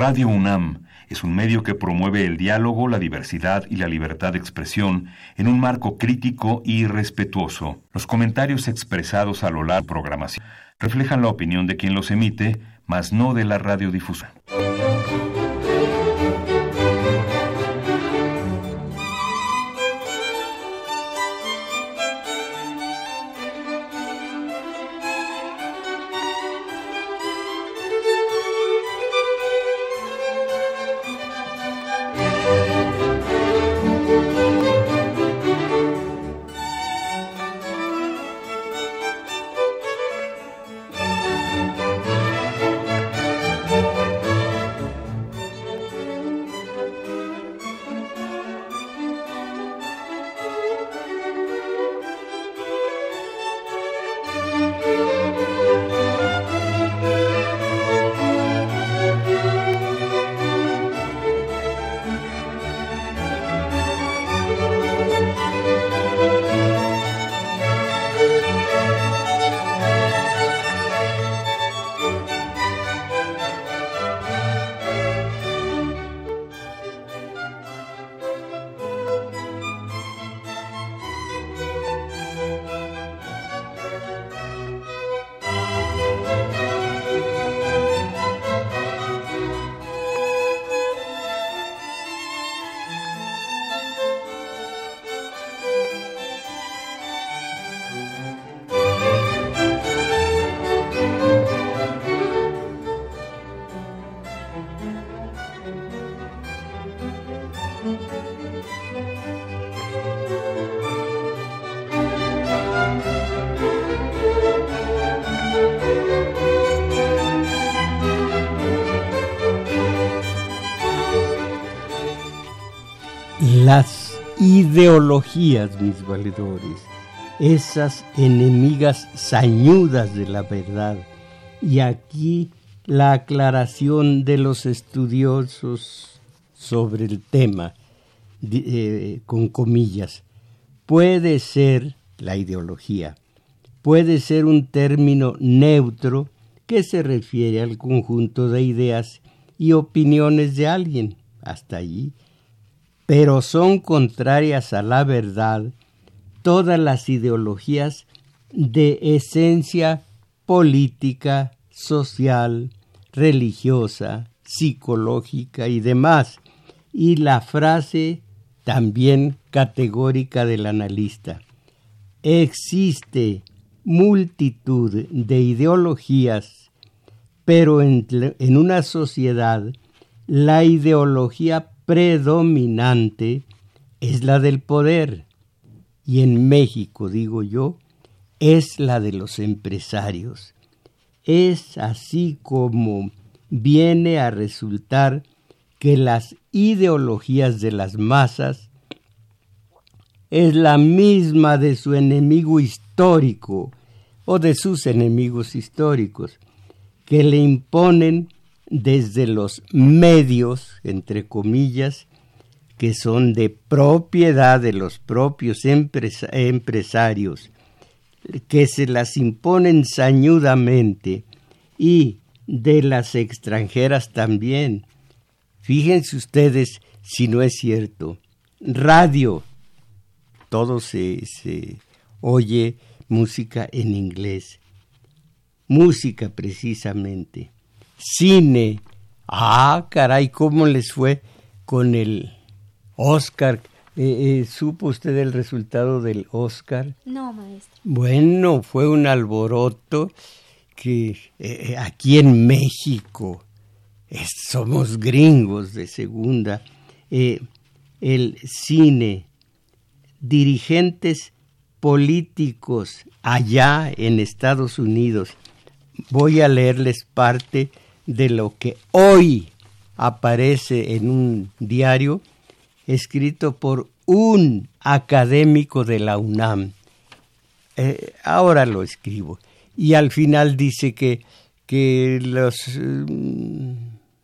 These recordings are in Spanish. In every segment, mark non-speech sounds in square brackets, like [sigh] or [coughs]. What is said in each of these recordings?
Radio UNAM es un medio que promueve el diálogo, la diversidad y la libertad de expresión en un marco crítico y respetuoso. Los comentarios expresados a lo largo de la programación reflejan la opinión de quien los emite, mas no de la radiodifusión. Ideologías, mis valedores, esas enemigas sañudas de la verdad. Y aquí la aclaración de los estudiosos sobre el tema, eh, con comillas, puede ser la ideología, puede ser un término neutro que se refiere al conjunto de ideas y opiniones de alguien, hasta allí pero son contrarias a la verdad todas las ideologías de esencia política, social, religiosa, psicológica y demás. Y la frase también categórica del analista. Existe multitud de ideologías, pero en, en una sociedad la ideología predominante es la del poder y en México, digo yo, es la de los empresarios. Es así como viene a resultar que las ideologías de las masas es la misma de su enemigo histórico o de sus enemigos históricos, que le imponen desde los medios, entre comillas, que son de propiedad de los propios empresarios, que se las imponen sañudamente, y de las extranjeras también. Fíjense ustedes si no es cierto. Radio, todo se, se oye música en inglés. Música precisamente cine. Ah, caray, ¿cómo les fue con el Oscar? Eh, eh, ¿Supo usted el resultado del Oscar? No, maestro. Bueno, fue un alboroto que eh, aquí en México somos gringos de segunda. el cine, dirigentes políticos allá en Estados Unidos. Voy a leerles parte de lo que hoy aparece en un diario escrito por un académico de la UNAM. Eh, ahora lo escribo. Y al final dice que, que las mm,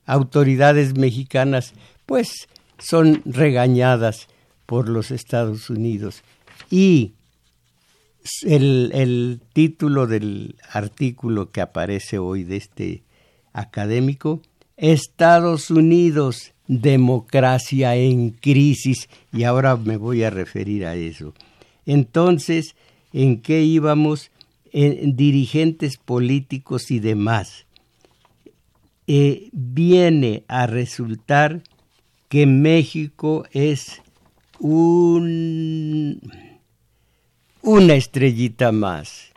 autoridades mexicanas pues son regañadas por los Estados Unidos. Y el, el título del artículo que aparece hoy de este académico Estados Unidos, democracia en crisis, y ahora me voy a referir a eso. Entonces, ¿en qué íbamos? En dirigentes políticos y demás. Eh, viene a resultar que México es un, una estrellita más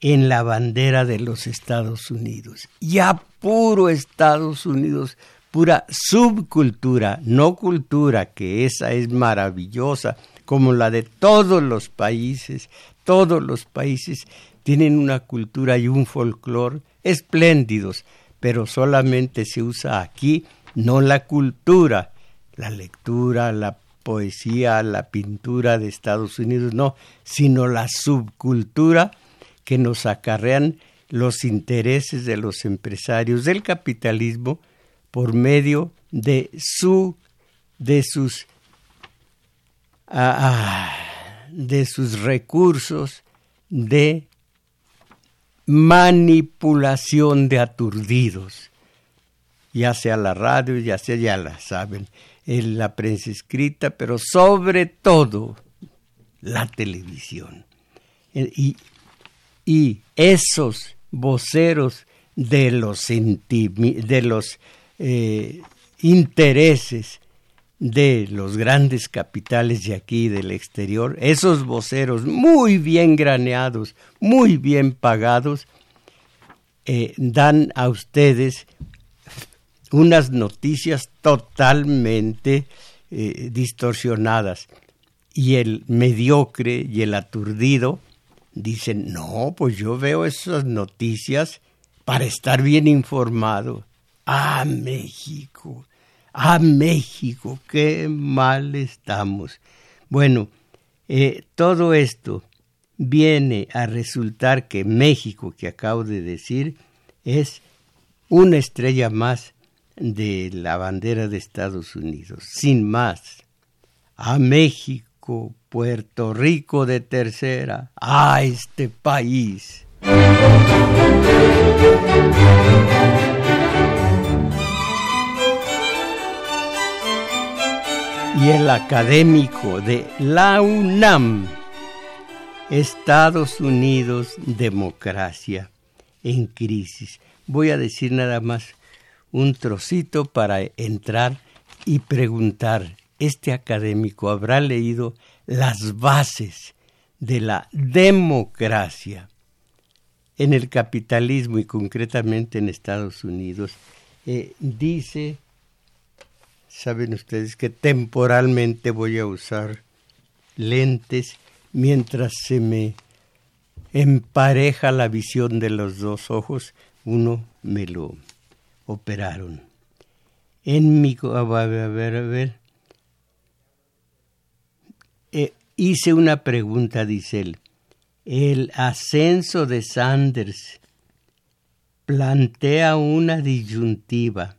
en la bandera de los Estados Unidos. Ya puro Estados Unidos, pura subcultura, no cultura, que esa es maravillosa, como la de todos los países. Todos los países tienen una cultura y un folclore espléndidos, pero solamente se usa aquí no la cultura, la lectura, la poesía, la pintura de Estados Unidos, no, sino la subcultura que nos acarrean los intereses de los empresarios del capitalismo por medio de su de sus ah, ah, de sus recursos de manipulación de aturdidos ya sea la radio, ya sea, ya la saben, en la prensa escrita, pero sobre todo la televisión. Y, y esos voceros de los, de los eh, intereses de los grandes capitales de aquí del exterior, esos voceros muy bien graneados, muy bien pagados, eh, dan a ustedes unas noticias totalmente eh, distorsionadas. Y el mediocre y el aturdido dicen, no, pues yo veo esas noticias para estar bien informado. Ah, México, ah, México, qué mal estamos. Bueno, eh, todo esto viene a resultar que México, que acabo de decir, es una estrella más de la bandera de Estados Unidos, sin más. A México, Puerto Rico de tercera, a este país. Y el académico de la UNAM, Estados Unidos, democracia en crisis. Voy a decir nada más un trocito para entrar y preguntar, ¿este académico habrá leído las bases de la democracia en el capitalismo y concretamente en Estados Unidos? Eh, dice, saben ustedes que temporalmente voy a usar lentes mientras se me empareja la visión de los dos ojos, uno me lo operaron. En mi... A ver, a ver, a ver. Eh, hice una pregunta, dice él. El ascenso de Sanders plantea una disyuntiva.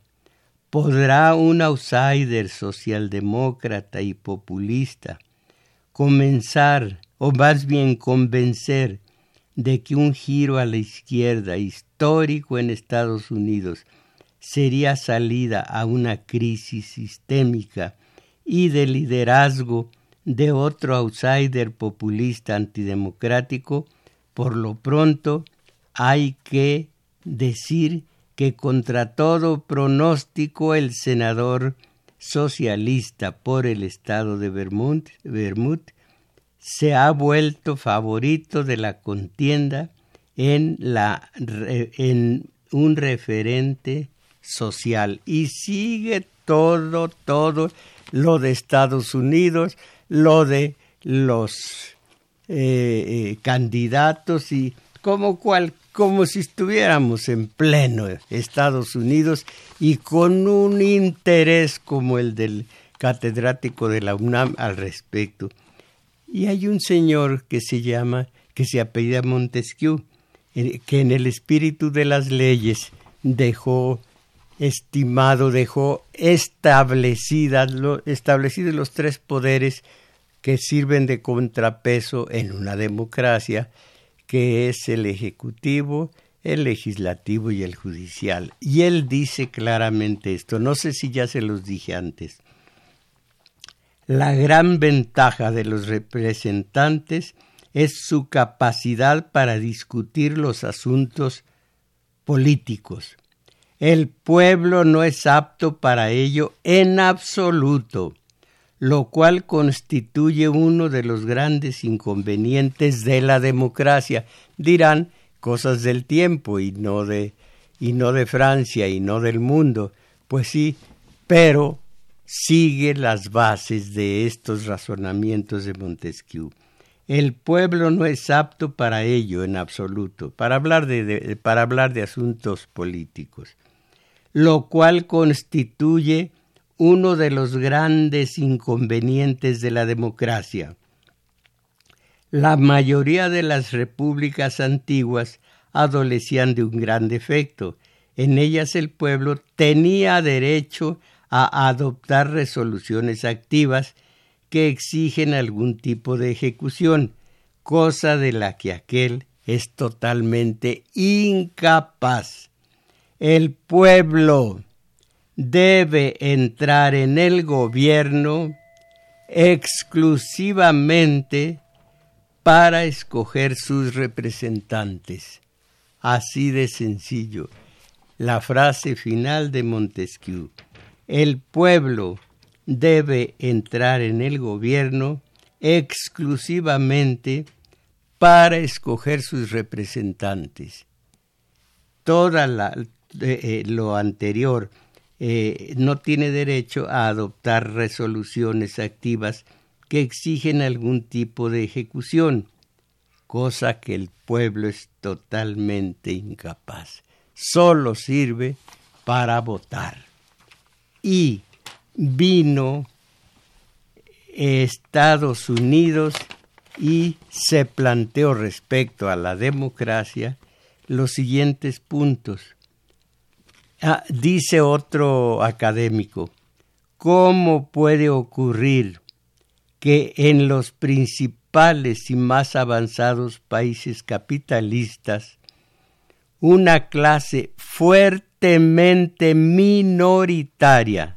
¿Podrá un outsider socialdemócrata y populista comenzar, o más bien convencer, de que un giro a la izquierda histórico en Estados Unidos sería salida a una crisis sistémica y de liderazgo de otro outsider populista antidemocrático, por lo pronto hay que decir que contra todo pronóstico el senador socialista por el estado de Vermont, se ha vuelto favorito de la contienda en, la, en un referente social y sigue todo, todo lo de Estados Unidos, lo de los eh, eh, candidatos y como cual, como si estuviéramos en pleno Estados Unidos y con un interés como el del catedrático de la UNAM al respecto. Y hay un señor que se llama, que se apellida Montesquieu, eh, que en el espíritu de las leyes dejó estimado dejó establecidas, establecidos los tres poderes que sirven de contrapeso en una democracia, que es el Ejecutivo, el legislativo y el judicial. Y él dice claramente esto, no sé si ya se los dije antes. La gran ventaja de los representantes es su capacidad para discutir los asuntos políticos. El pueblo no es apto para ello en absoluto, lo cual constituye uno de los grandes inconvenientes de la democracia. Dirán cosas del tiempo y no de y no de Francia y no del mundo. Pues sí, pero sigue las bases de estos razonamientos de Montesquieu. El pueblo no es apto para ello en absoluto, para hablar de, para hablar de asuntos políticos, lo cual constituye uno de los grandes inconvenientes de la democracia. La mayoría de las repúblicas antiguas adolecían de un gran defecto. En ellas el pueblo tenía derecho a adoptar resoluciones activas que exigen algún tipo de ejecución, cosa de la que aquel es totalmente incapaz. El pueblo debe entrar en el gobierno exclusivamente para escoger sus representantes. Así de sencillo. La frase final de Montesquieu. El pueblo debe entrar en el gobierno exclusivamente para escoger sus representantes. Toda eh, eh, lo anterior eh, no tiene derecho a adoptar resoluciones activas que exigen algún tipo de ejecución, cosa que el pueblo es totalmente incapaz. Solo sirve para votar. Y vino Estados Unidos y se planteó respecto a la democracia los siguientes puntos. Ah, dice otro académico, ¿cómo puede ocurrir que en los principales y más avanzados países capitalistas una clase fuertemente minoritaria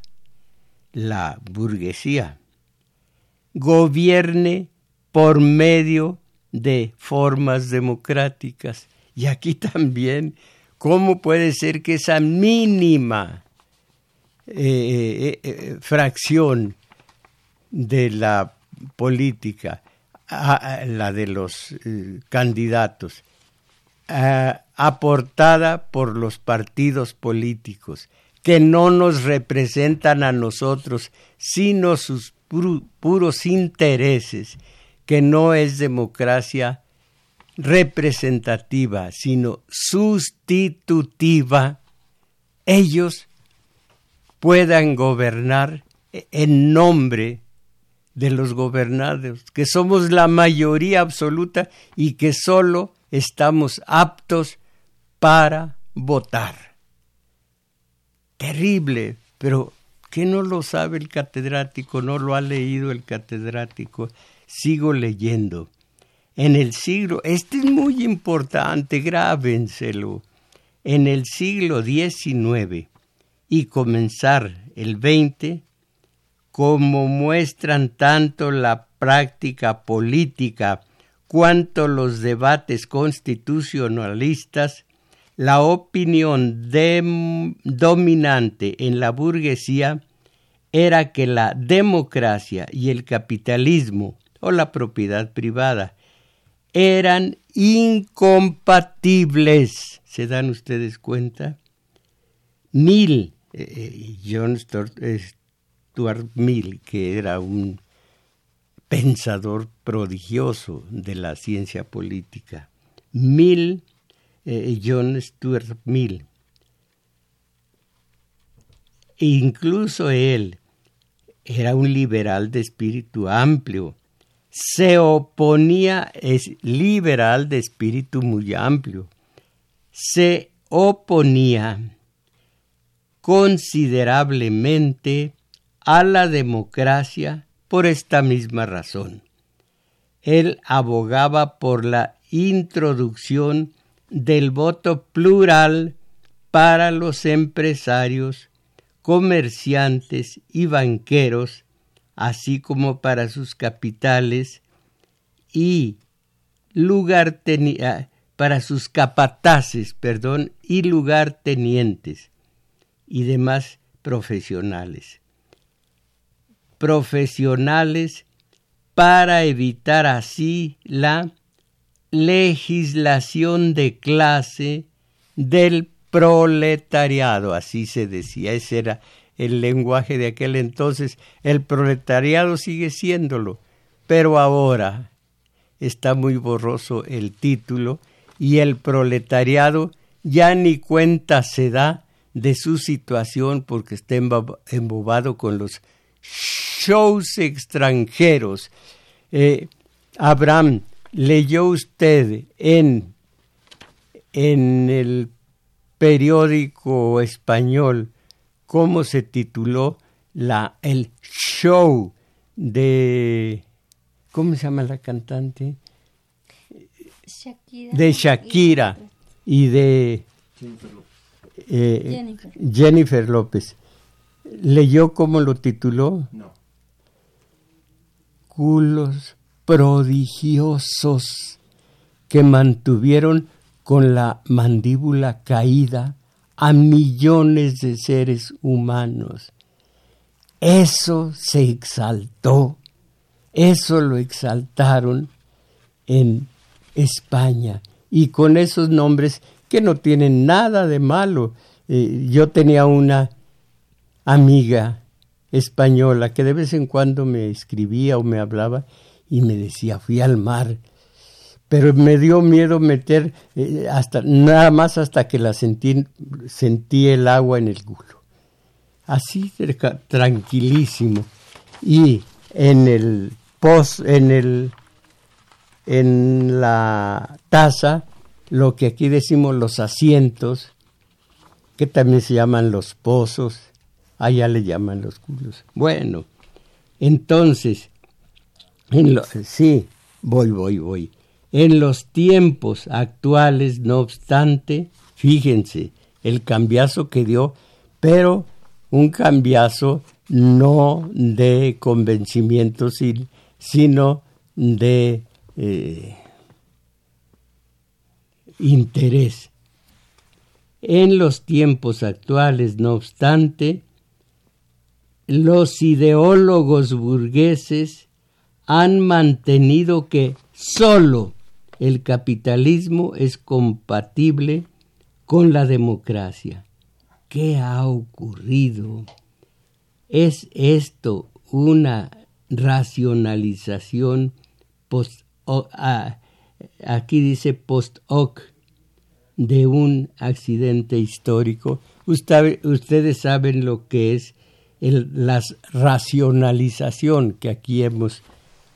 la burguesía gobierne por medio de formas democráticas. Y aquí también, ¿cómo puede ser que esa mínima eh, eh, eh, fracción de la política, la de los candidatos, aportada por los partidos políticos, que no nos representan a nosotros, sino sus puros intereses, que no es democracia representativa, sino sustitutiva, ellos puedan gobernar en nombre de los gobernados, que somos la mayoría absoluta y que solo estamos aptos para votar terrible, pero ¿qué no lo sabe el catedrático? ¿No lo ha leído el catedrático? Sigo leyendo. En el siglo, este es muy importante, grábenselo. En el siglo XIX y comenzar el XX, como muestran tanto la práctica política cuanto los debates constitucionalistas, la opinión dominante en la burguesía era que la democracia y el capitalismo o la propiedad privada eran incompatibles. ¿Se dan ustedes cuenta? Mill, eh, eh, John Stuart, Stuart Mill, que era un pensador prodigioso de la ciencia política, Mill eh, John Stuart Mill. E incluso él era un liberal de espíritu amplio. Se oponía, es liberal de espíritu muy amplio. Se oponía considerablemente a la democracia por esta misma razón. Él abogaba por la introducción del voto plural para los empresarios, comerciantes y banqueros, así como para sus capitales y lugar ah, para sus capataces, perdón, y lugartenientes y demás profesionales. Profesionales para evitar así la legislación de clase del proletariado, así se decía, ese era el lenguaje de aquel entonces. El proletariado sigue siéndolo, pero ahora está muy borroso el título y el proletariado ya ni cuenta se da de su situación porque está embobado con los shows extranjeros. Eh, Abraham, ¿leyó usted en, en el periódico español cómo se tituló la, el show de... ¿Cómo se llama la cantante? Shakira. De Shakira y de eh, Jennifer. López. ¿Leyó cómo lo tituló? No. Culos prodigiosos que mantuvieron con la mandíbula caída a millones de seres humanos. Eso se exaltó, eso lo exaltaron en España y con esos nombres que no tienen nada de malo. Eh, yo tenía una amiga española que de vez en cuando me escribía o me hablaba y me decía, fui al mar pero me dio miedo meter eh, hasta nada más hasta que la sentí sentí el agua en el culo. Así tranquilísimo. Y en el pos en el en la taza lo que aquí decimos los asientos que también se llaman los pozos allá le llaman los culos. Bueno entonces en lo, sí voy voy voy en los tiempos actuales, no obstante, fíjense el cambiazo que dio, pero un cambiazo no de convencimiento, sino de eh, interés. En los tiempos actuales, no obstante, los ideólogos burgueses han mantenido que sólo el capitalismo es compatible con la democracia. ¿Qué ha ocurrido? ¿Es esto una racionalización post aquí dice post hoc de un accidente histórico? ustedes saben lo que es la racionalización que aquí hemos,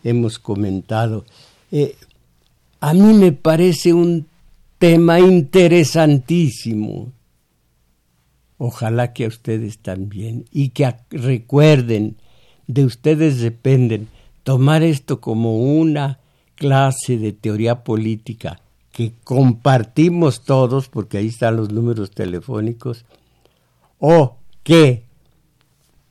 hemos comentado. Eh, a mí me parece un tema interesantísimo. Ojalá que a ustedes también y que recuerden, de ustedes dependen, tomar esto como una clase de teoría política que compartimos todos, porque ahí están los números telefónicos, o que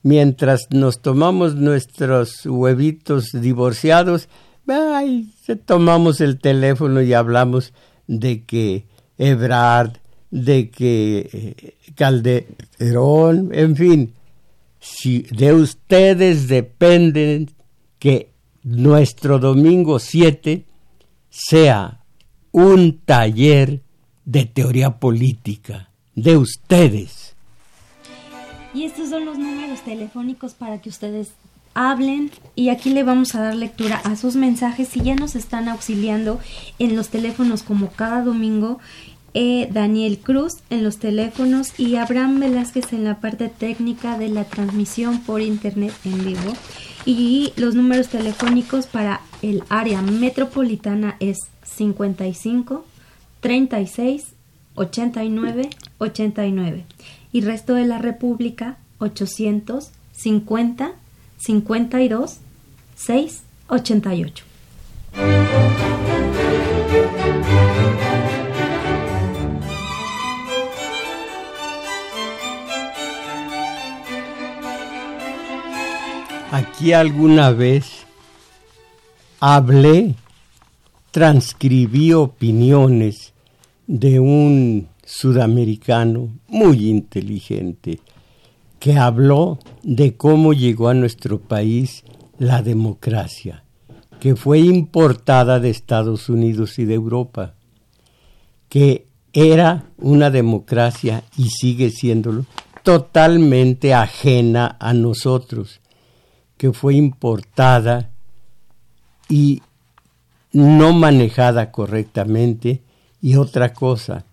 mientras nos tomamos nuestros huevitos divorciados, ay, tomamos el teléfono y hablamos de que Ebrard, de que eh, Calderón, en fin, de ustedes dependen que nuestro domingo 7 sea un taller de teoría política, de ustedes. Y estos son los números telefónicos para que ustedes hablen y aquí le vamos a dar lectura a sus mensajes y ya nos están auxiliando en los teléfonos como cada domingo. Eh, Daniel Cruz en los teléfonos y Abraham Velázquez en la parte técnica de la transmisión por internet en vivo. Y los números telefónicos para el área metropolitana es 55 36 89 89 y resto de la República 850 52 6 88. Aquí alguna vez hablé, transcribí opiniones de un sudamericano muy inteligente, que habló de cómo llegó a nuestro país la democracia, que fue importada de Estados Unidos y de Europa, que era una democracia y sigue siéndolo totalmente ajena a nosotros, que fue importada y no manejada correctamente. Y otra cosa,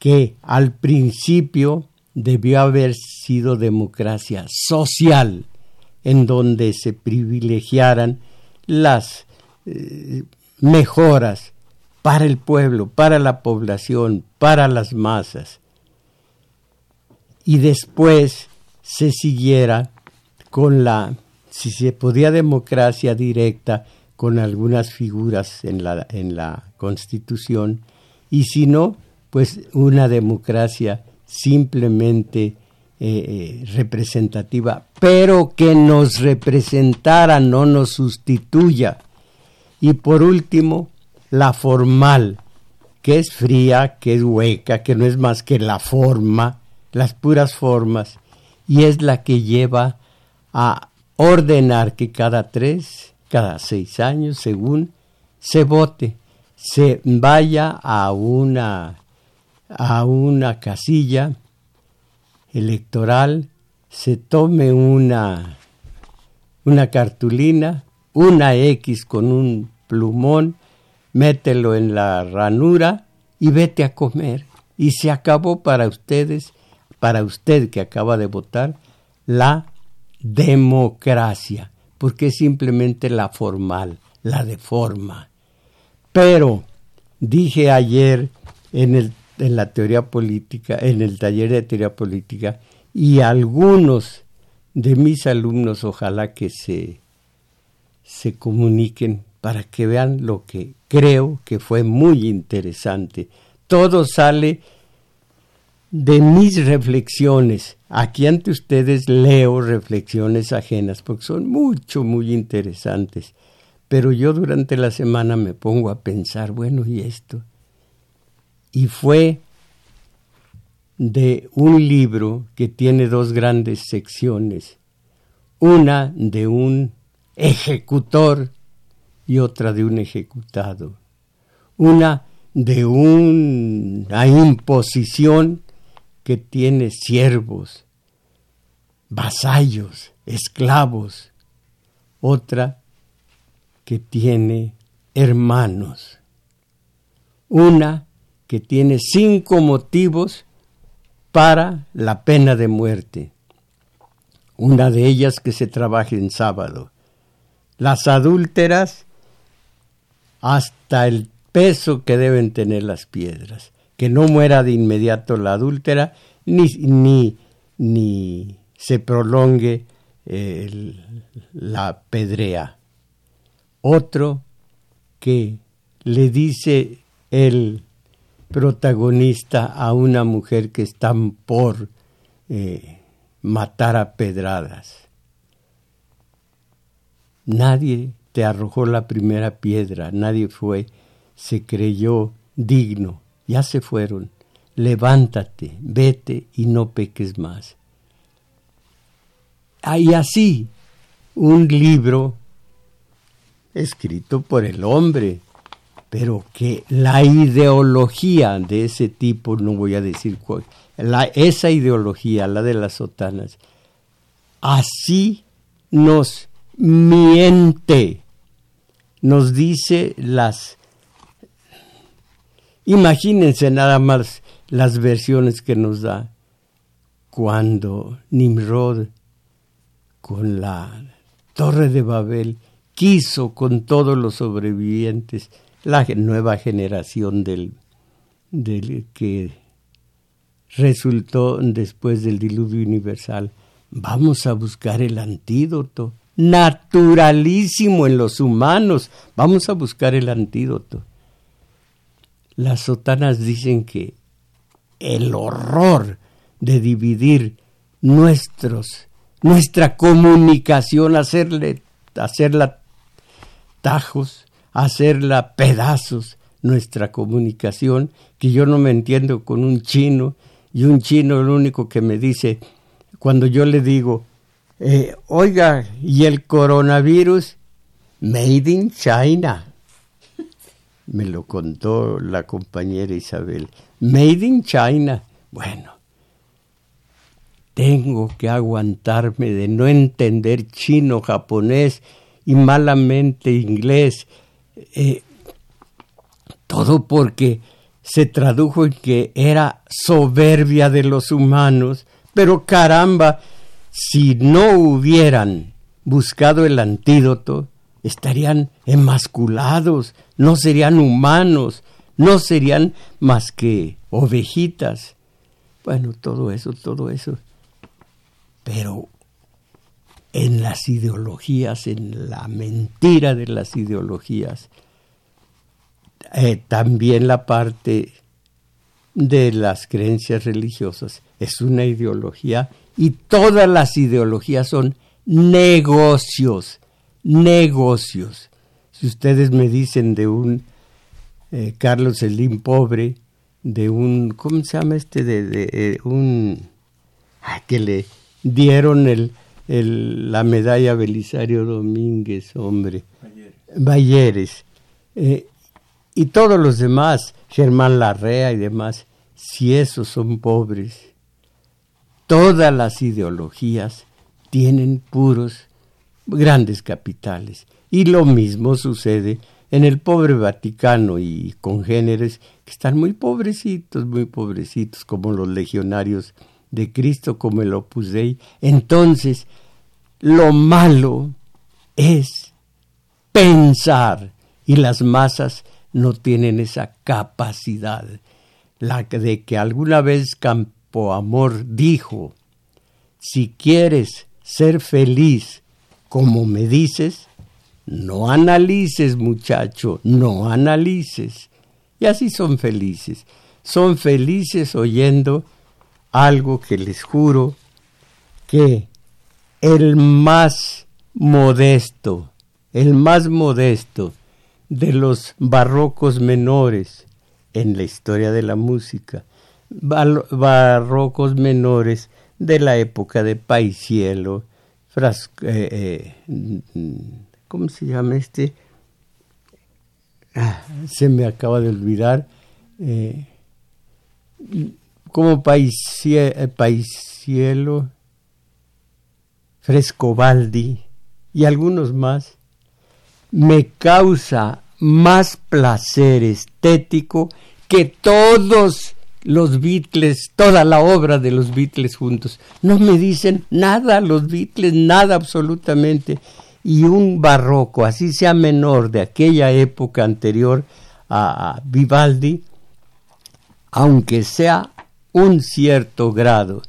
que al principio debió haber sido democracia social, en donde se privilegiaran las eh, mejoras para el pueblo, para la población, para las masas. Y después se siguiera con la, si se podía democracia directa, con algunas figuras en la, en la Constitución, y si no, pues una democracia simplemente eh, eh, representativa, pero que nos representara, no nos sustituya. Y por último, la formal, que es fría, que es hueca, que no es más que la forma, las puras formas, y es la que lleva a ordenar que cada tres, cada seis años, según se vote, se vaya a una a una casilla electoral, se tome una, una cartulina, una X con un plumón, mételo en la ranura y vete a comer. Y se acabó para ustedes, para usted que acaba de votar, la democracia, porque es simplemente la formal, la de forma. Pero dije ayer en el en la teoría política, en el taller de teoría política, y algunos de mis alumnos ojalá que se, se comuniquen para que vean lo que creo que fue muy interesante. Todo sale de mis reflexiones. Aquí ante ustedes leo reflexiones ajenas porque son mucho, muy interesantes. Pero yo durante la semana me pongo a pensar, bueno, ¿y esto? Y fue de un libro que tiene dos grandes secciones, una de un ejecutor y otra de un ejecutado, una de una imposición que tiene siervos, vasallos, esclavos, otra que tiene hermanos, una que tiene cinco motivos para la pena de muerte. Una de ellas que se trabaje en sábado. Las adúlteras hasta el peso que deben tener las piedras. Que no muera de inmediato la adúltera ni, ni, ni se prolongue la pedrea. Otro que le dice el protagonista a una mujer que están por eh, matar a pedradas. Nadie te arrojó la primera piedra, nadie fue, se creyó digno, ya se fueron. Levántate, vete y no peques más. Hay así un libro escrito por el hombre, pero que la ideología de ese tipo, no voy a decir cuál, esa ideología, la de las sotanas, así nos miente, nos dice las... Imagínense nada más las versiones que nos da cuando Nimrod con la torre de Babel quiso con todos los sobrevivientes la nueva generación del, del que resultó después del diluvio universal. Vamos a buscar el antídoto, naturalísimo en los humanos. Vamos a buscar el antídoto. Las sotanas dicen que el horror de dividir nuestros nuestra comunicación, hacerle, hacerla tajos, hacerla pedazos, nuestra comunicación, que yo no me entiendo con un chino, y un chino lo único que me dice, cuando yo le digo, eh, oiga, ¿y el coronavirus? Made in China. Me lo contó la compañera Isabel. Made in China. Bueno, tengo que aguantarme de no entender chino, japonés y malamente inglés. Eh, todo porque se tradujo en que era soberbia de los humanos, pero caramba, si no hubieran buscado el antídoto, estarían emasculados, no serían humanos, no serían más que ovejitas. Bueno, todo eso, todo eso. Pero en las ideologías, en la mentira de las ideologías, eh, también la parte de las creencias religiosas es una ideología y todas las ideologías son negocios, negocios. Si ustedes me dicen de un eh, Carlos Slim pobre, de un, ¿cómo se llama este? De, eh, un, que le dieron el, el, la medalla Belisario Domínguez, hombre. Bayeres. Eh, y todos los demás, Germán Larrea y demás, si esos son pobres, todas las ideologías tienen puros grandes capitales. Y lo mismo sucede en el pobre Vaticano y congéneres que están muy pobrecitos, muy pobrecitos, como los legionarios de Cristo, como el Opus Dei. Entonces, lo malo es pensar y las masas no tienen esa capacidad. La de que alguna vez Campo Amor dijo, si quieres ser feliz como me dices, no analices muchacho, no analices. Y así son felices. Son felices oyendo algo que les juro que el más modesto, el más modesto de los barrocos menores en la historia de la música, barrocos menores de la época de Paisielo, eh, eh, ¿cómo se llama este? Ah, se me acaba de olvidar. Eh, como Paisielo, Frescobaldi y algunos más, me causa más placer estético que todos los Beatles, toda la obra de los Beatles juntos. No me dicen nada los Beatles, nada absolutamente. Y un barroco, así sea menor, de aquella época anterior a Vivaldi, aunque sea un cierto grado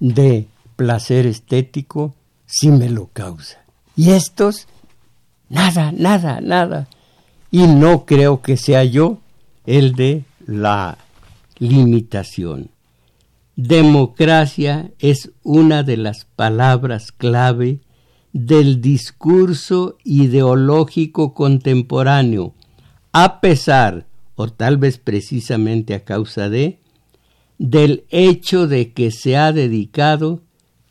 de placer estético, sí me lo causa. Y estos, nada, nada, nada. Y no creo que sea yo el de la limitación. Democracia es una de las palabras clave del discurso ideológico contemporáneo, a pesar, o tal vez precisamente a causa de, del hecho de que se ha dedicado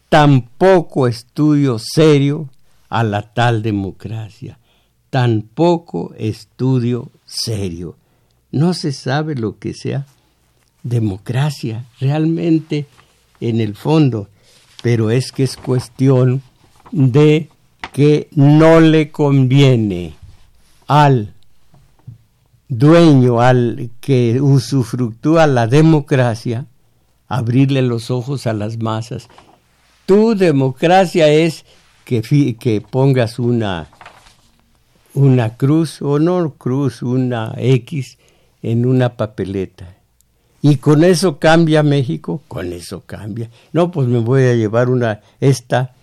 tan poco estudio serio a la tal democracia, tan poco estudio serio. No se sabe lo que sea democracia realmente en el fondo, pero es que es cuestión de que no le conviene al dueño, al que usufructúa la democracia, abrirle los ojos a las masas. Tu democracia es que, que pongas una, una cruz, o no cruz, una X en una papeleta. Y con eso cambia México, con eso cambia. No, pues me voy a llevar una, esta,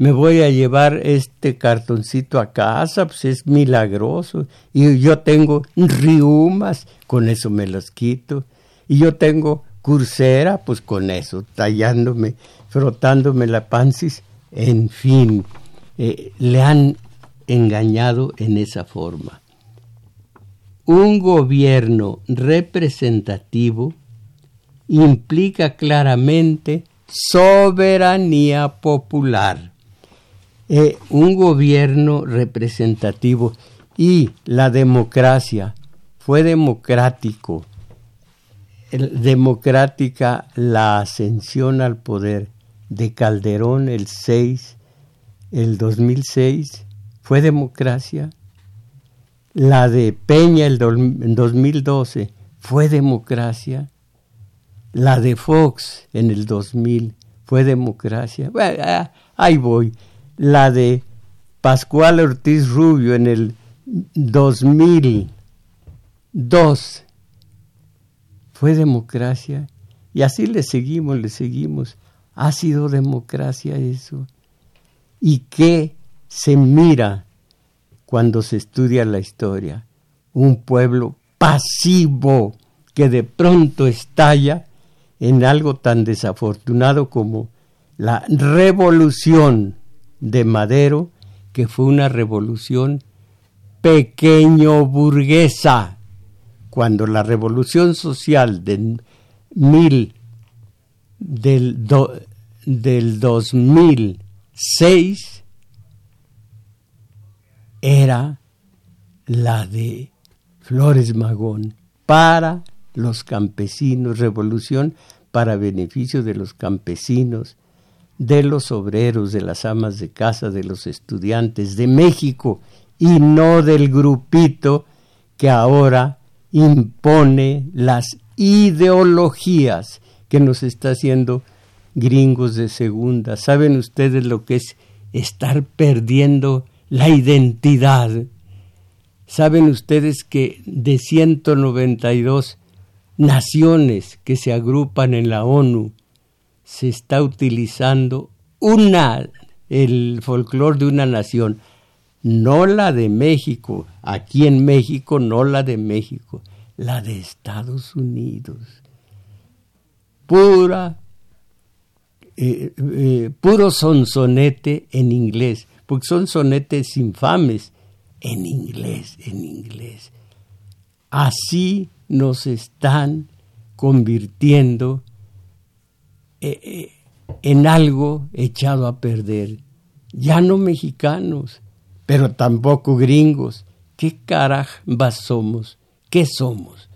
me voy a llevar este cartoncito a casa, pues es milagroso. Y yo tengo riumas, con eso me los quito. Y yo tengo cursera, pues con eso, tallándome, frotándome la pancis, en fin, eh, le han engañado en esa forma. Un gobierno representativo implica claramente soberanía popular. Eh, un gobierno representativo y la democracia fue democrático, democrática la ascensión al poder de Calderón el 6, el 2006, fue democracia. La de Peña el 2012 fue democracia. La de Fox en el 2000 fue democracia. Ah, ahí voy. La de Pascual Ortiz Rubio en el 2002 fue democracia. Y así le seguimos, le seguimos. Ha sido democracia eso. ¿Y qué se mira cuando se estudia la historia? Un pueblo pasivo que de pronto estalla en algo tan desafortunado como la revolución de Madero, que fue una revolución pequeño burguesa, cuando la revolución social mil, del, del 2006 era la de Flores Magón para los campesinos, revolución para beneficio de los campesinos, de los obreros, de las amas de casa, de los estudiantes de México y no del grupito que ahora impone las ideologías que nos está haciendo gringos de segunda. ¿Saben ustedes lo que es estar perdiendo la identidad? ¿Saben ustedes que de 192 naciones que se agrupan en la ONU se está utilizando una el folclore de una nación, no la de México, aquí en México no la de México, la de Estados Unidos. Pura eh, eh, sonsonete en inglés, porque son sonetes infames en inglés, en inglés. Así nos están convirtiendo eh, en algo echado a perder. Ya no mexicanos, pero tampoco gringos. ¿Qué carambas somos? ¿Qué somos?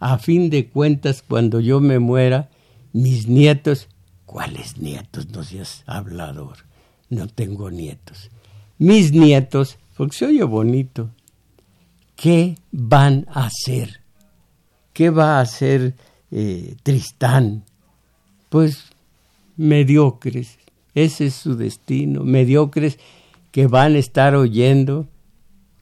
A fin de cuentas, cuando yo me muera, mis nietos ¿Cuáles nietos? No seas hablador. No tengo nietos. Mis nietos, porque se oye bonito, ¿qué van a hacer? ¿Qué va a hacer eh, Tristán? Pues mediocres. Ese es su destino. Mediocres que van a estar oyendo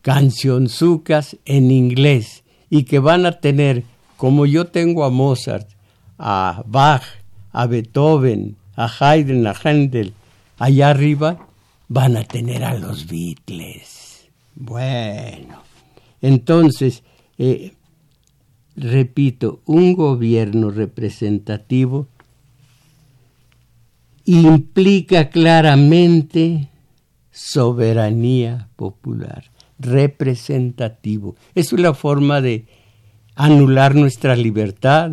cancionzucas en inglés y que van a tener, como yo tengo a Mozart, a Bach, a Beethoven, a Haydn, a Handel, allá arriba van a tener a los Beatles. Bueno, entonces, eh, repito, un gobierno representativo implica claramente soberanía popular, representativo. Es una forma de anular nuestra libertad,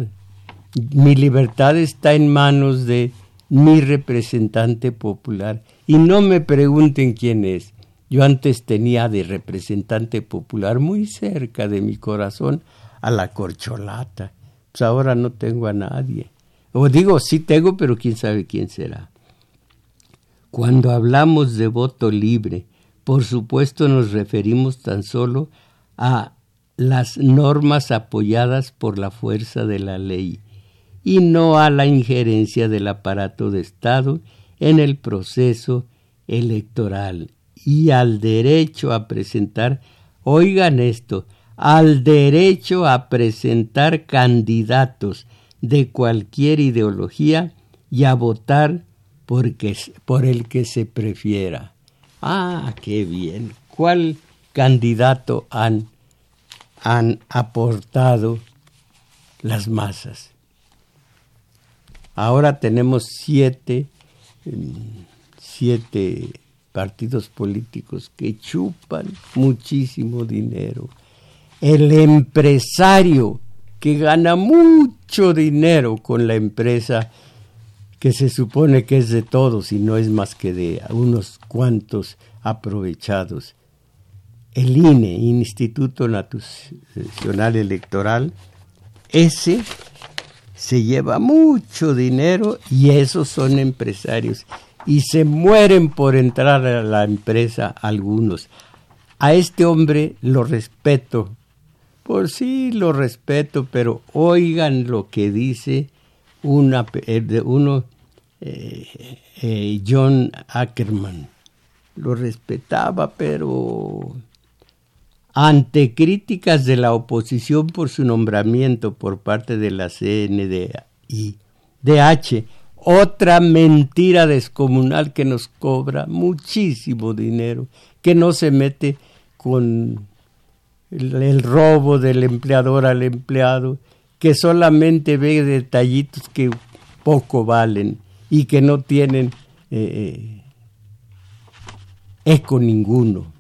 mi libertad está en manos de mi representante popular. Y no me pregunten quién es. Yo antes tenía de representante popular muy cerca de mi corazón a la corcholata. Pues ahora no tengo a nadie. O digo, sí tengo, pero quién sabe quién será. Cuando hablamos de voto libre, por supuesto nos referimos tan solo a las normas apoyadas por la fuerza de la ley y no a la injerencia del aparato de Estado en el proceso electoral y al derecho a presentar, oigan esto, al derecho a presentar candidatos de cualquier ideología y a votar por el que se prefiera. Ah, qué bien. ¿Cuál candidato han, han aportado las masas? Ahora tenemos siete, siete partidos políticos que chupan muchísimo dinero. El empresario que gana mucho dinero con la empresa que se supone que es de todos y no es más que de unos cuantos aprovechados. El INE, Instituto Nacional Electoral, ese se lleva mucho dinero y esos son empresarios y se mueren por entrar a la empresa algunos. A este hombre lo respeto, por sí lo respeto, pero oigan lo que dice eh, uno, eh, eh, John Ackerman. Lo respetaba, pero ante críticas de la oposición por su nombramiento por parte de la CNDI, otra mentira descomunal que nos cobra muchísimo dinero, que no se mete con el, robo del empleador al empleado, que solamente ve detallitos que poco valen y que no tienen eh, eh, eco ninguno.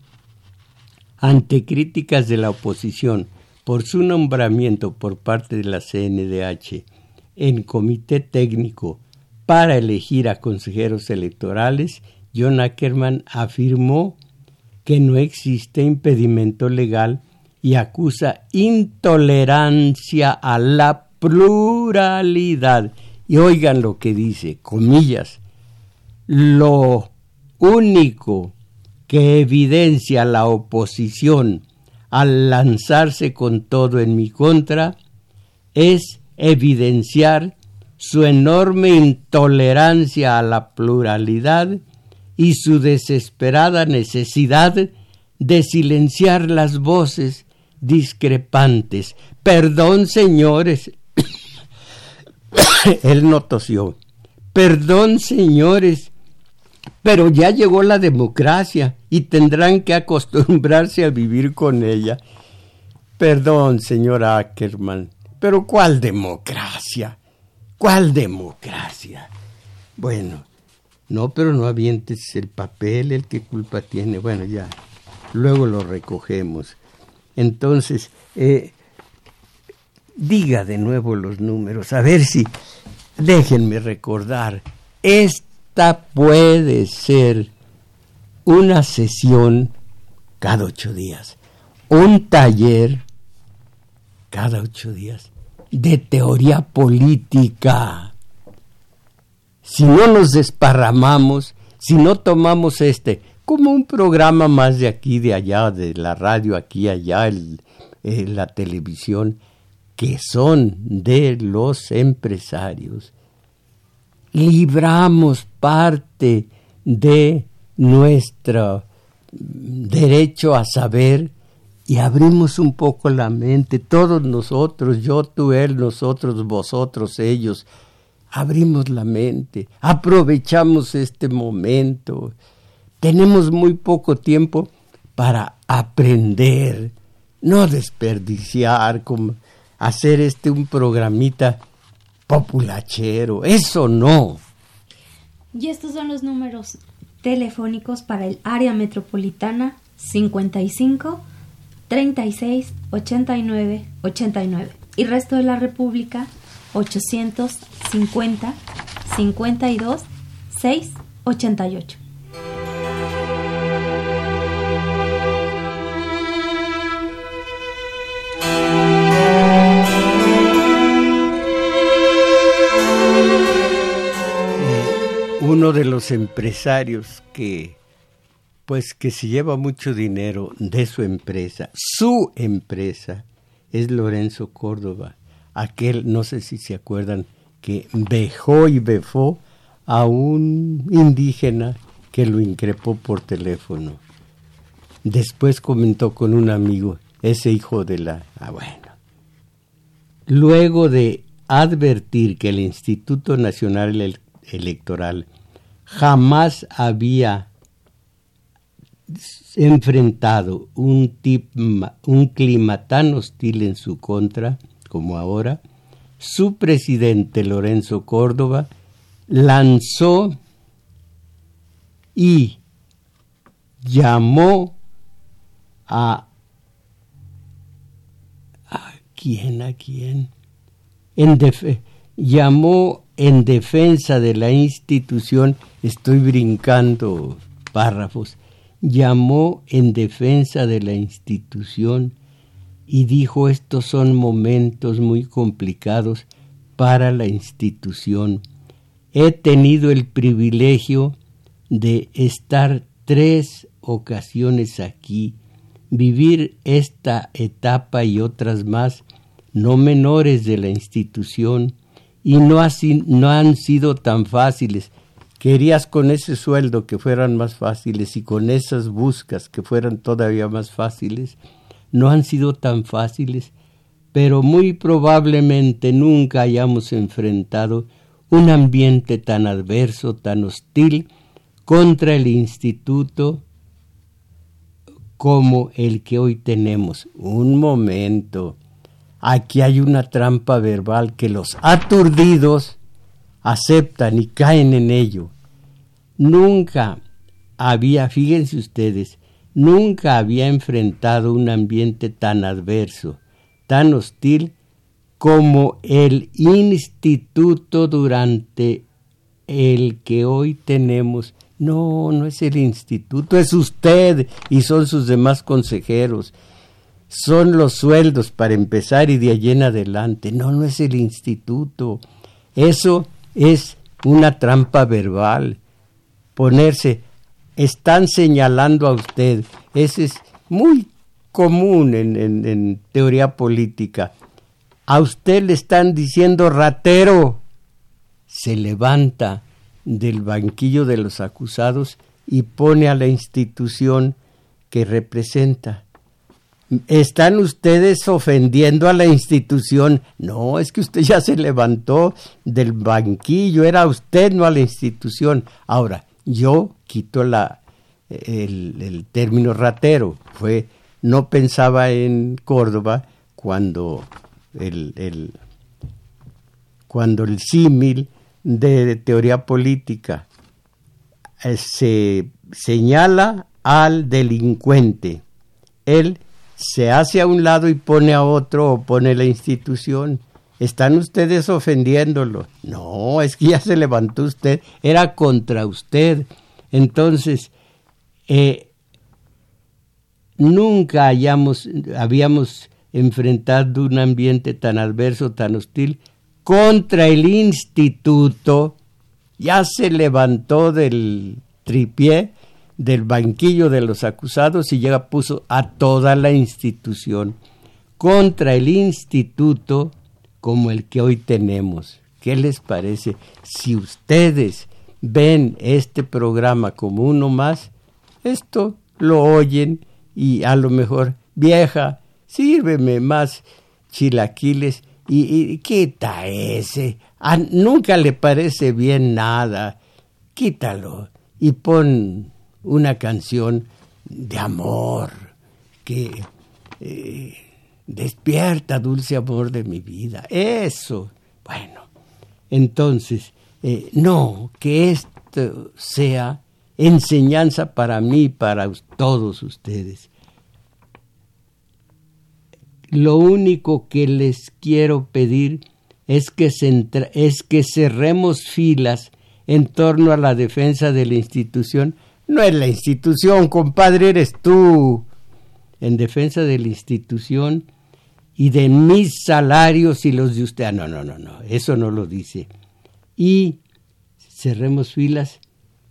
Ante críticas de la oposición por su nombramiento por parte de la CNDH en comité técnico para elegir a consejeros electorales, John Ackerman afirmó que no existe impedimento legal y acusa intolerancia a la pluralidad. Y oigan lo que dice, comillas, lo único que evidencia la oposición al lanzarse con todo en mi contra es evidenciar su enorme intolerancia a la pluralidad y su desesperada necesidad de silenciar las voces discrepantes. Perdón, señores. [coughs] Él no tosió. Perdón, señores. Pero ya llegó la democracia y tendrán que acostumbrarse a vivir con ella. Perdón, señor Ackerman. Pero ¿cuál democracia? ¿Cuál democracia? Bueno, no, pero no avientes el papel, el que culpa tiene. Bueno, ya, luego lo recogemos. Entonces, eh, diga de nuevo los números, a ver si, déjenme recordar, esta puede ser una sesión cada ocho días, un taller cada ocho días de teoría política. Si no nos desparramamos, si no tomamos este como un programa más de aquí, de allá, de la radio aquí, allá, eh, la televisión, que son de los empresarios. Libramos parte de nuestro derecho a saber y abrimos un poco la mente, todos nosotros, yo, tú, él, nosotros, vosotros, ellos, abrimos la mente, aprovechamos este momento tenemos muy poco tiempo para aprender, no desperdiciar, como hacer este un programita populachero, eso no. Y estos son los números telefónicos para el área metropolitana 55 36 89 89 y resto de la República 850 52 6 88. Uno de los empresarios que pues que se lleva mucho dinero de su empresa, su empresa, es Lorenzo Córdoba, aquel, no sé si se acuerdan, que dejó y befó a un indígena que lo increpó por teléfono. Después comentó con un amigo, ese hijo de la... Ah, bueno. Luego de advertir que el Instituto Nacional Electoral jamás había enfrentado un, un clima tan hostil en su contra como ahora, su presidente Lorenzo Córdoba lanzó y llamó a... ¿A quién? ¿A quién? En llamó en defensa de la institución, estoy brincando párrafos, llamó en defensa de la institución y dijo estos son momentos muy complicados para la institución. He tenido el privilegio de estar tres ocasiones aquí, vivir esta etapa y otras más, no menores de la institución, y no, no han sido tan fáciles. Querías con ese sueldo que fueran más fáciles y con esas buscas que fueran todavía más fáciles, no han sido tan fáciles, pero muy probablemente nunca hayamos enfrentado un ambiente tan adverso, tan hostil contra el instituto como el que hoy tenemos. Un momento. Aquí hay una trampa verbal que los aturdidos aceptan y caen en ello. Nunca había, fíjense ustedes, nunca había enfrentado un ambiente tan adverso, tan hostil como el instituto durante el que hoy tenemos. No, no es el instituto, es usted y son sus demás consejeros. Son los sueldos para empezar y de allí en adelante. No, no es el instituto. Eso es una trampa verbal. Ponerse están señalando a usted. Ese es muy común en, teoría política. A usted le están diciendo ratero. Se levanta del banquillo de los acusados y pone a la institución que representa. ¿Están ustedes ofendiendo a la institución? No, es que usted ya se levantó del banquillo, era usted, no a la institución. Ahora, yo quito la, el, término ratero. Fue, no pensaba en Córdoba cuando el, el cuando el símil de, teoría política eh, se señala al delincuente. Él se hace a un lado y pone a otro o pone la institución. ¿Están ustedes ofendiéndolo? No, es que ya se levantó usted, era contra usted. Entonces, eh, nunca hayamos, habíamos enfrentado un ambiente tan adverso, tan hostil, contra el instituto. Ya se levantó del tripié, del banquillo de los acusados y ya puso a toda la institución contra el instituto como el que hoy tenemos. ¿Qué les parece? Si ustedes ven este programa como uno más, esto lo oyen y a lo mejor, vieja, sírveme más chilaquiles y, quita ese. nunca le parece bien nada. Quítalo y pon una canción de amor que eh, despierta dulce amor de mi vida. Eso. Bueno, entonces, eh, no, que esto sea enseñanza para mí, para todos ustedes. Lo único que les quiero pedir es que, es que cerremos filas en torno a la defensa de la institución. No es la institución, compadre, eres tú. En defensa de la institución y de mis salarios y los de usted. Ah, no, no, no, no, eso no lo dice. Y cerremos filas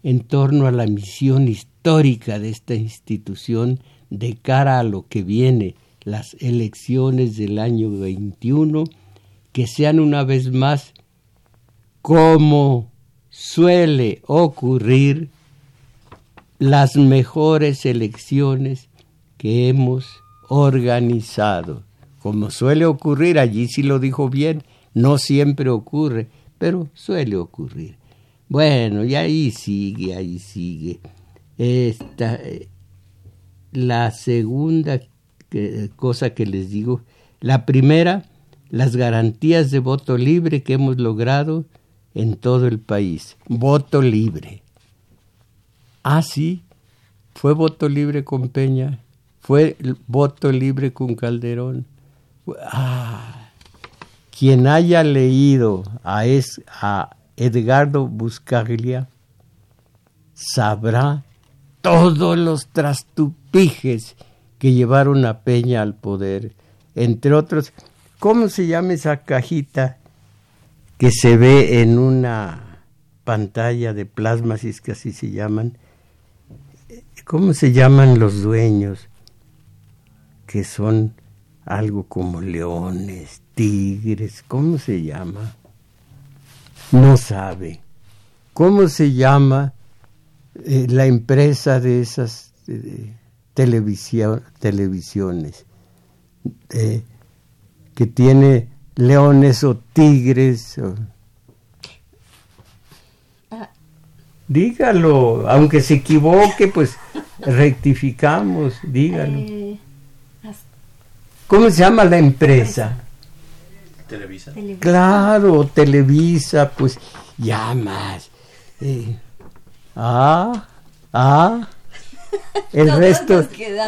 en torno a la misión histórica de esta institución de cara a lo que viene, las elecciones del año 21, que sean una vez más como suele ocurrir las mejores elecciones que hemos organizado. Como suele ocurrir, allí sí lo dijo bien, no siempre ocurre, pero suele ocurrir. Bueno, y ahí sigue, ahí sigue. Esta, la segunda cosa que les digo, la primera, las garantías de voto libre que hemos logrado en todo el país. Voto libre. Ah, sí, fue voto libre con Peña, fue voto libre con Calderón. Ah, quien haya leído a, es, a Edgardo Buscaglia sabrá todos los trastupijes que llevaron a Peña al poder. Entre otros, ¿cómo se llama esa cajita que se ve en una pantalla de plasma, si es que así se llaman? ¿Cómo se llaman los dueños? Que son algo como leones, tigres, ¿cómo se llama? No sabe. ¿Cómo se llama eh, la empresa de esas televisiones? Eh, que tiene leones o tigres. Dígalo, aunque se equivoque, pues rectificamos, dígalo. Eh, ¿Cómo se llama la empresa? Televisa. Claro, Televisa, pues ya más. Eh, ah, ah. [laughs] El resto,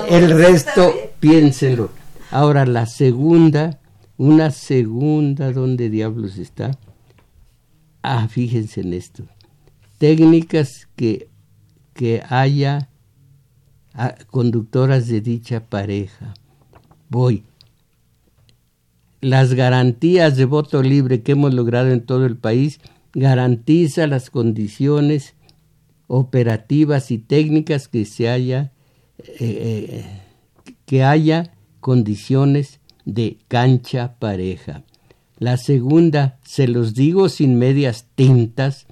el resto, piénsenlo. Ahora la segunda, una segunda, ¿dónde diablos está? Ah, fíjense en esto. Técnicas que, que haya ah, conductoras de dicha pareja. Voy las garantías de voto libre que hemos logrado en todo el país garantiza las condiciones operativas y técnicas que se haya eh, eh, que haya condiciones de cancha pareja. La segunda, se los digo sin medias tintas,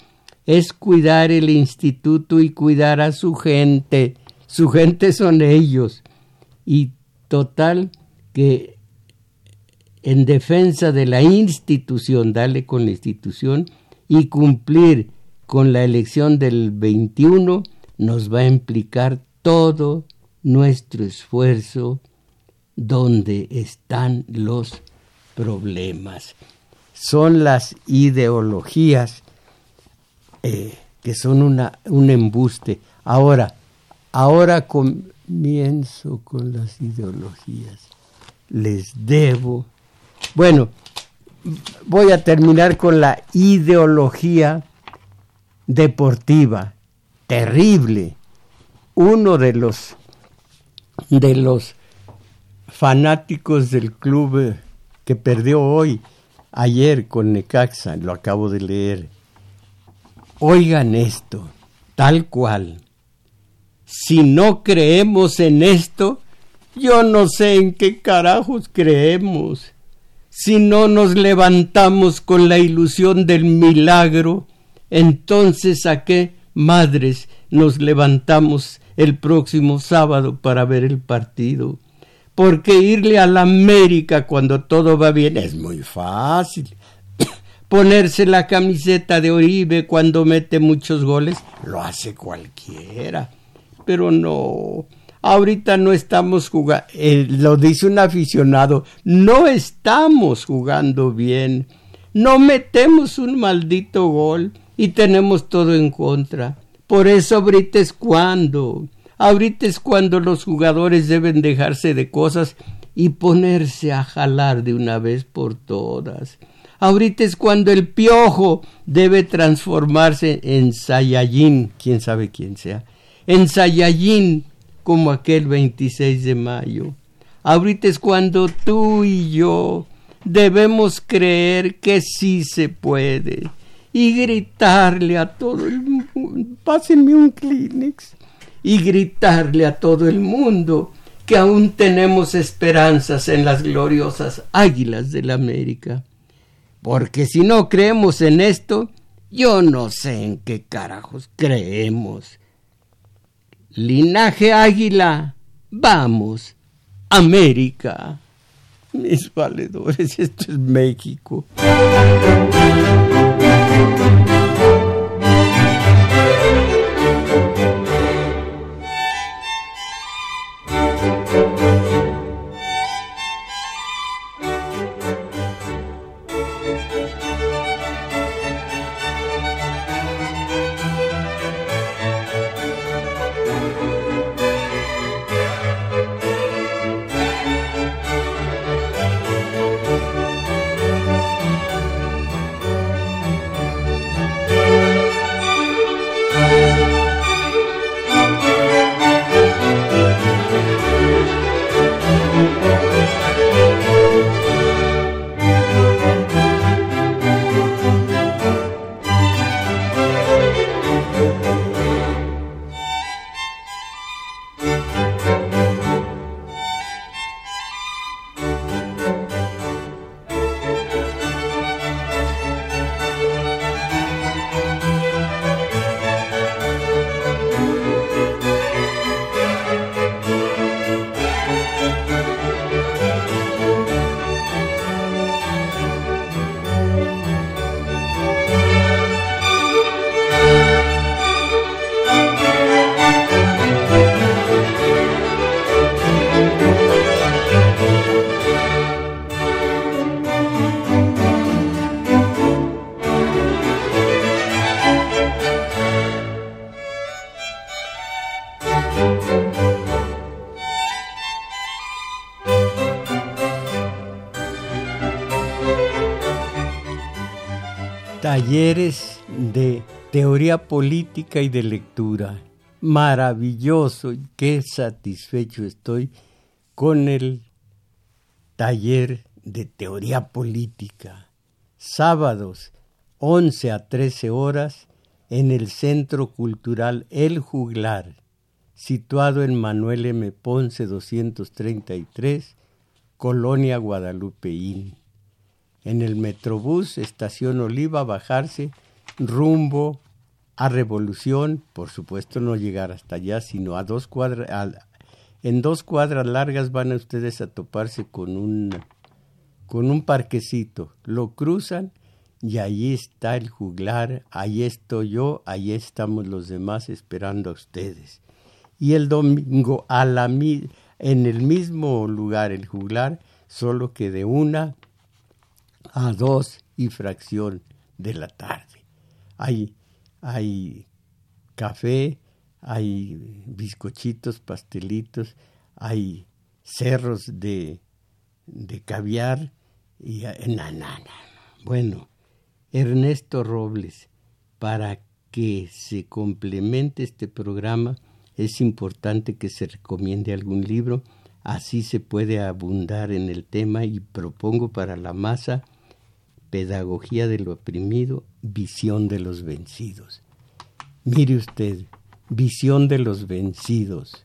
es cuidar el instituto y cuidar a su gente. Su gente son ellos. Y total que en defensa de la institución, darle con la institución y cumplir con la elección del 21 nos va a implicar todo nuestro esfuerzo donde están los problemas. Son las ideologías eh, que son una, un embuste. Ahora, ahora comienzo con las ideologías. Les debo bueno, voy a terminar con la ideología deportiva terrible. Uno de los de los fanáticos del club que perdió hoy, ayer con Necaxa, lo acabo de leer. Oigan esto, tal cual. Si no creemos en esto, yo no sé en qué carajos creemos si no nos levantamos con la ilusión del milagro, entonces a qué madres nos levantamos el próximo sábado para ver el partido. Porque irle a la América cuando todo va bien es muy fácil. Ponerse la camiseta de Oribe cuando mete muchos goles lo hace cualquiera. Pero no, Ahorita no estamos jugando, eh, lo dice un aficionado, no estamos jugando bien, no metemos un maldito gol y tenemos todo en contra. Por eso ahorita es cuando, ahorita es cuando los jugadores deben dejarse de cosas y ponerse a jalar de una vez por todas. Ahorita es cuando el piojo debe transformarse en Saiyajin, quién sabe quién sea, en Saiyajin como aquel 26 de mayo. Ahorita es cuando tú y yo debemos creer que sí se puede y gritarle a todo el mundo, pásenme un Kleenex, y gritarle a todo el mundo que aún tenemos esperanzas en las gloriosas águilas de la América. Porque si no creemos en esto, yo no sé en qué carajos creemos. Linaje Águila, vamos, América. Mis valedores, [laughs] esto es México. Talleres de teoría política y de lectura. Maravilloso y qué satisfecho estoy con el taller de teoría política. Sábados, 11 a 13 horas, en el Centro Cultural El Juglar, situado en Manuel M. Ponce 233, Colonia Guadalupeín. En el Metrobús, Estación Oliva, bajarse rumbo a Revolución, por supuesto no llegar hasta allá, sino a dos cuadras, en dos cuadras largas van a ustedes a toparse con un, con un parquecito. Lo cruzan y ahí está el juglar, ahí estoy yo, ahí estamos los demás esperando a ustedes. Y el domingo en el mismo lugar, el juglar, solo que de una a dos y fracción de la tarde. Hay, hay café, hay bizcochitos, pastelitos, hay cerros de, de caviar y nanana. Bueno, Ernesto Robles, para que se complemente este programa, es importante que se recomiende algún libro, así se puede abundar en el tema y propongo para la masa Pedagogía de lo oprimido, visión de los vencidos. Mire usted, visión de los vencidos.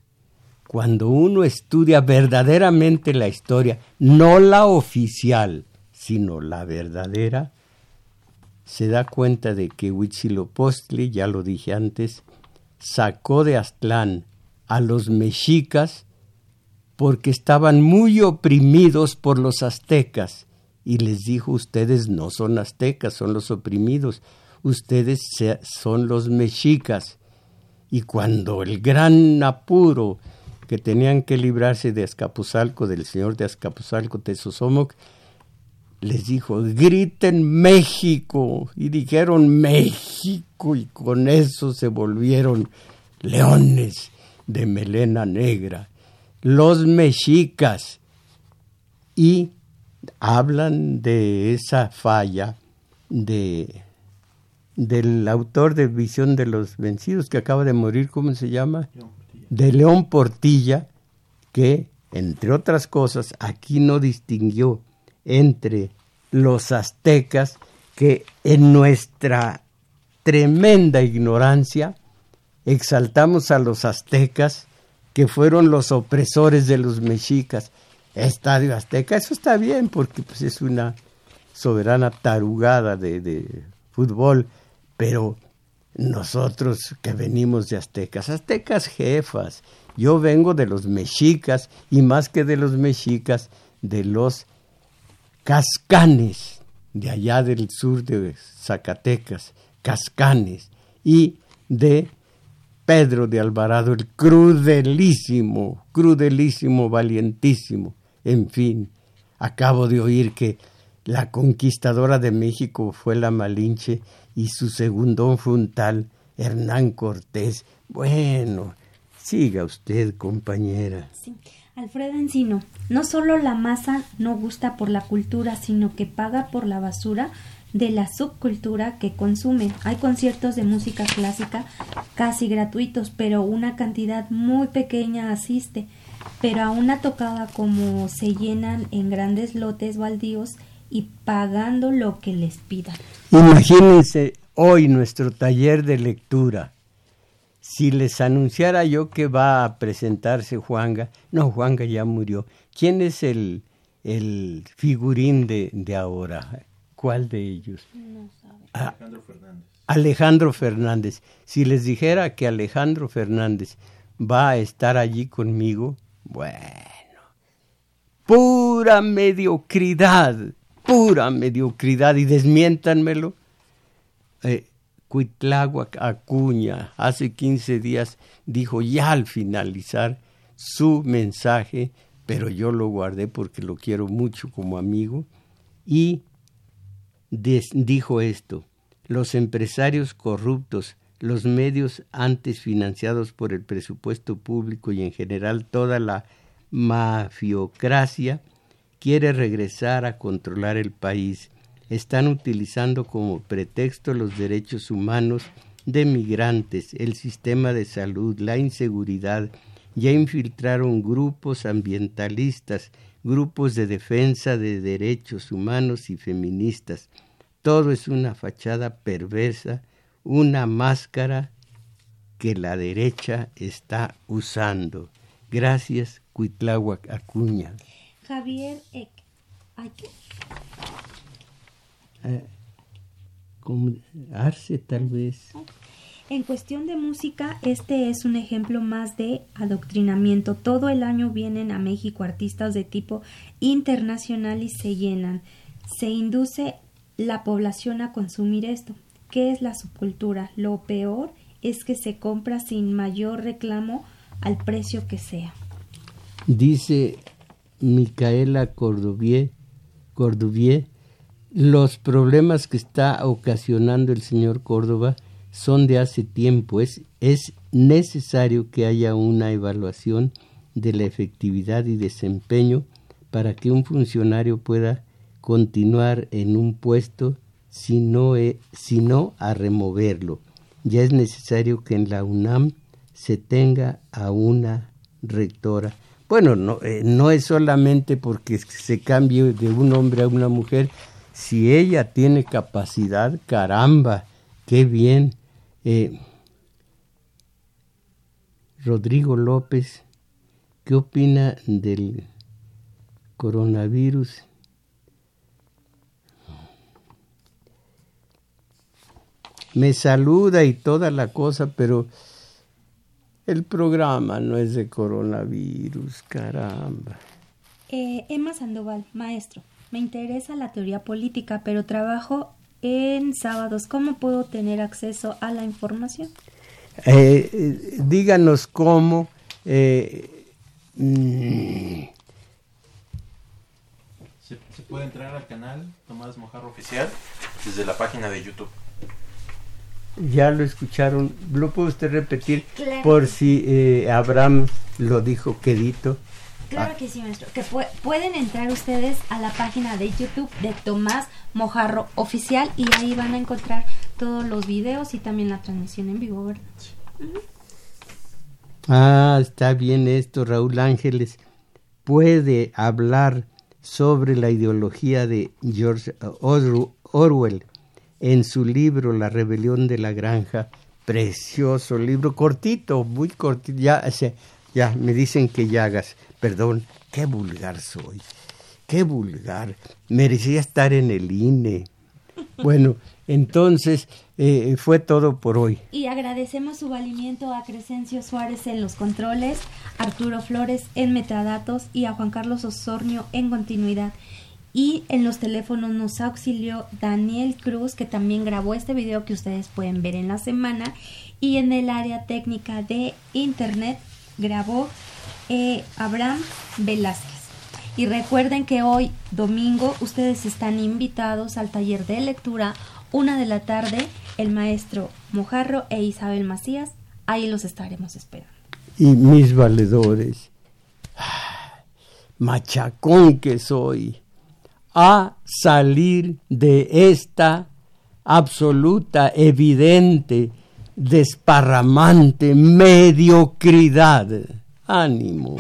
Cuando uno estudia verdaderamente la historia, no la oficial, sino la verdadera, se da cuenta de que Huitzilopochtli, ya lo dije antes, sacó de Aztlán a los mexicas porque estaban muy oprimidos por los aztecas y les dijo, ustedes no son aztecas, son los oprimidos, ustedes son los mexicas. Y cuando el gran apuro que tenían que librarse de Azcapotzalco, del señor de Azcapotzalco, Tezosomoc, les dijo, griten México. Y dijeron México y con eso se volvieron leones de melena negra. Los mexicas. Y hablan de esa falla de del autor de Visión de los Vencidos que acaba de morir, ¿cómo se llama? de León Portilla, que, entre otras cosas, aquí no distinguió entre los aztecas que en nuestra tremenda ignorancia exaltamos a los aztecas que fueron los opresores de los mexicas Estadio Azteca, eso está bien porque pues, es una soberana tarugada de, de fútbol, pero nosotros que venimos de aztecas, aztecas jefas, yo vengo de los mexicas y más que de los mexicas, de los cascanes, de allá del sur de Zacatecas, cascanes, y de Pedro de Alvarado, el crudelísimo, crudelísimo, valientísimo, en fin, acabo de oír que la conquistadora de México fue la Malinche y su segundo fue un tal Hernán Cortés. Bueno, siga usted, compañera. Sí. Alfredo Encino, no solo la masa no gusta por la cultura, sino que paga por la basura de la subcultura que consume. Hay conciertos de música clásica casi gratuitos, pero una cantidad muy pequeña asiste pero a una tocada como se llenan en grandes lotes baldíos y pagando lo que les pidan. Imagínense hoy nuestro taller de lectura. Si les anunciara yo que va a presentarse Juanga, no, Juanga ya murió. ¿Quién es el, el figurín de, de ahora? ¿Cuál de ellos? No sabe. Ah, Alejandro Fernández. Alejandro Fernández. Si les dijera que Alejandro Fernández va a estar allí conmigo, bueno, pura mediocridad, pura mediocridad, y desmiéntanmelo. Eh, Cuitláhuac Acuña hace 15 días dijo ya al finalizar su mensaje, pero yo lo guardé porque lo quiero mucho como amigo, y dijo esto, los empresarios corruptos los medios antes financiados por el presupuesto público y en general toda la mafiocracia quiere regresar a controlar el país. Están utilizando como pretexto los derechos humanos de migrantes, el sistema de salud, la inseguridad. Ya infiltraron grupos ambientalistas, grupos de defensa de derechos humanos y feministas. Todo es una fachada perversa, una máscara que la derecha está usando. Gracias, Cuitláhuac Acuña. Javier Eck. Eh, Arce, tal vez. En cuestión de música, este es un ejemplo más de adoctrinamiento. Todo el año vienen a México artistas de tipo internacional y se llenan. Se induce la población a consumir esto. ¿Qué es la subcultura? Lo peor es que se compra sin mayor reclamo al precio que sea. Dice Micaela Corduvier, los problemas que está ocasionando el señor Córdoba son de hace tiempo. Es, es necesario que haya una evaluación de la efectividad y desempeño para que un funcionario pueda continuar en un puesto, sino, sino a removerlo. Ya es necesario que en la UNAM se tenga a una rectora bueno, no, eh, no es solamente porque se cambie de un hombre a una mujer, si ella tiene capacidad, caramba, qué bien. Eh, Rodrigo López, ¿qué opina del coronavirus? Me saluda y toda la cosa, pero el programa no es de coronavirus, caramba. Eh, Emma Sandoval, maestro, me interesa la teoría política, pero trabajo en sábados. ¿Cómo puedo tener acceso a la información? Eh, eh, díganos cómo. Mm. se, puede entrar al canal Tomás Mojarro Oficial desde la página de YouTube ya lo escucharon, ¿lo puede usted repetir por si eh, Abraham lo dijo quedito? Claro ah. que sí, maestro. Que pueden entrar ustedes a la página de YouTube de Tomás Mojarro Oficial y ahí van a encontrar todos los videos y también la transmisión en vivo, ¿verdad? Ah, está bien esto, Raúl Ángeles. Puede hablar sobre la ideología de George Orwell en su libro La rebelión de la granja, precioso libro, cortito, muy cortito, ya, ya me dicen que ya hagas, perdón, qué vulgar soy, qué vulgar, merecía estar en el INE. Bueno, entonces eh, fue todo por hoy. Y agradecemos su valimiento a Crescencio Suárez en los controles, Arturo Flores en metadatos y a Juan Carlos Osornio en continuidad y en los teléfonos nos auxilió Daniel Cruz que también grabó este video que ustedes pueden ver en la semana y en el área técnica de internet grabó eh, Abraham Velázquez. Y recuerden que hoy domingo ustedes están invitados al taller de lectura una de la tarde el maestro Mojarro e Isabel Macías. Ahí los estaremos esperando. Y mis valedores, machacón que soy a salir de esta absoluta, evidente, desparramante mediocridad. Ánimo.